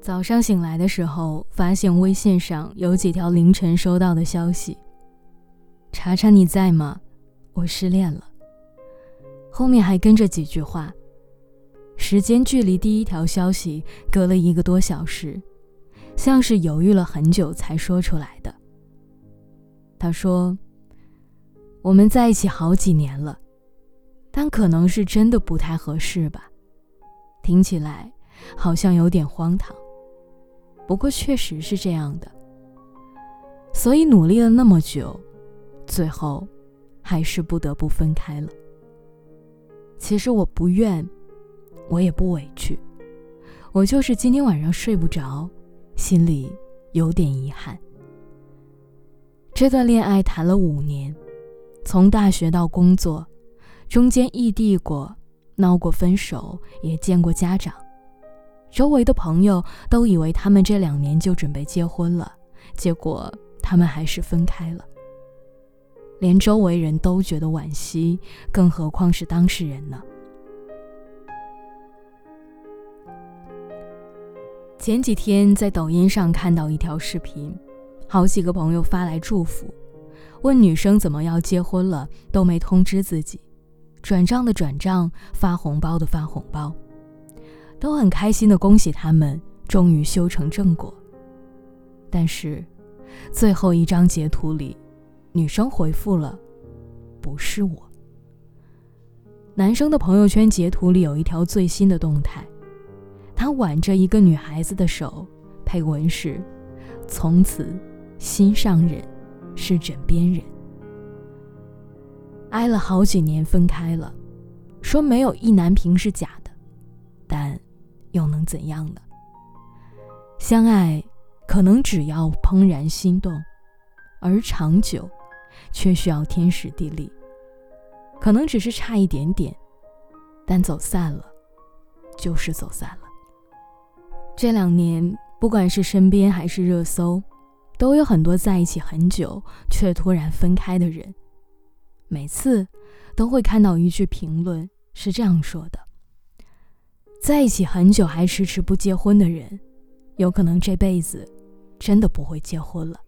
早上醒来的时候，发现微信上有几条凌晨收到的消息：“查查你在吗？我失恋了。”后面还跟着几句话。时间距离第一条消息隔了一个多小时，像是犹豫了很久才说出来的。他说：“我们在一起好几年了，但可能是真的不太合适吧。”听起来好像有点荒唐，不过确实是这样的。所以努力了那么久，最后还是不得不分开了。其实我不怨。我也不委屈，我就是今天晚上睡不着，心里有点遗憾。这段恋爱谈了五年，从大学到工作，中间异地过，闹过分手，也见过家长。周围的朋友都以为他们这两年就准备结婚了，结果他们还是分开了。连周围人都觉得惋惜，更何况是当事人呢？前几天在抖音上看到一条视频，好几个朋友发来祝福，问女生怎么要结婚了都没通知自己，转账的转账，发红包的发红包，都很开心的恭喜他们终于修成正果。但是，最后一张截图里，女生回复了：“不是我。”男生的朋友圈截图里有一条最新的动态。他挽着一个女孩子的手，配文是：“从此，心上人是枕边人。”挨了好几年，分开了，说没有意难平是假，又能怎样呢？相爱可能只要怦然心动，而长久，却需要天时地利。可能只是差一点点，但走散了，就是走散了。这两年，不管是身边还是热搜，都有很多在一起很久却突然分开的人。每次都会看到一句评论是这样说的：“在一起很久还迟迟不结婚的人，有可能这辈子真的不会结婚了。”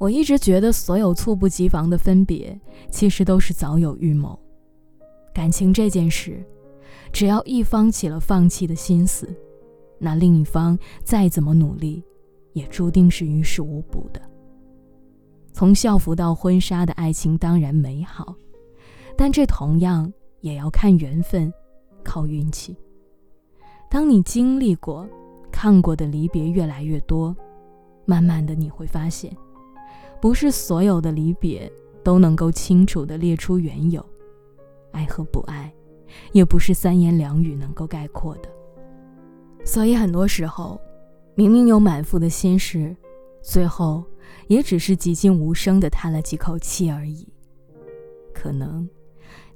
我一直觉得，所有猝不及防的分别，其实都是早有预谋。感情这件事，只要一方起了放弃的心思。那另一方再怎么努力，也注定是于事无补的。从校服到婚纱的爱情当然美好，但这同样也要看缘分，靠运气。当你经历过、看过的离别越来越多，慢慢的你会发现，不是所有的离别都能够清楚的列出缘由，爱和不爱，也不是三言两语能够概括的。所以很多时候，明明有满腹的心事，最后也只是寂静无声的叹了几口气而已。可能，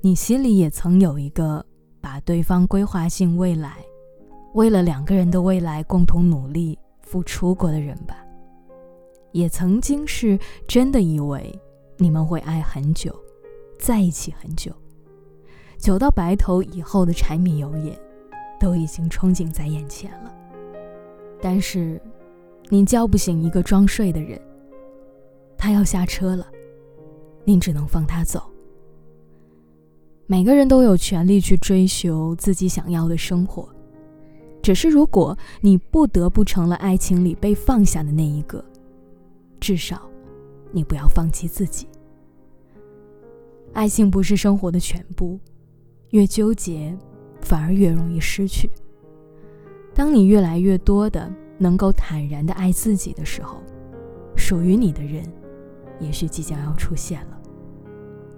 你心里也曾有一个把对方规划进未来，为了两个人的未来共同努力付出过的人吧。也曾经是真的以为你们会爱很久，在一起很久，久到白头以后的柴米油盐。都已经憧憬在眼前了，但是，你叫不醒一个装睡的人。他要下车了，你只能放他走。每个人都有权利去追求自己想要的生活，只是如果你不得不成了爱情里被放下的那一个，至少，你不要放弃自己。爱情不是生活的全部，越纠结。反而越容易失去。当你越来越多的能够坦然的爱自己的时候，属于你的人，也许即将要出现了。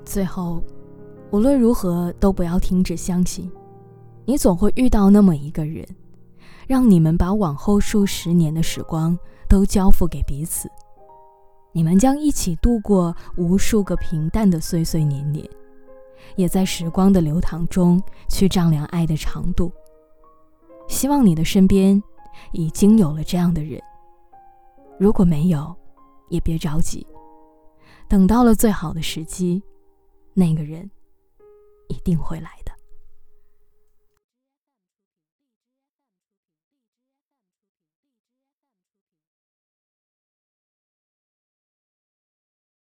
最后，无论如何都不要停止相信，你总会遇到那么一个人，让你们把往后数十年的时光都交付给彼此，你们将一起度过无数个平淡的岁岁年年。也在时光的流淌中去丈量爱的长度。希望你的身边已经有了这样的人。如果没有，也别着急，等到了最好的时机，那个人一定会来。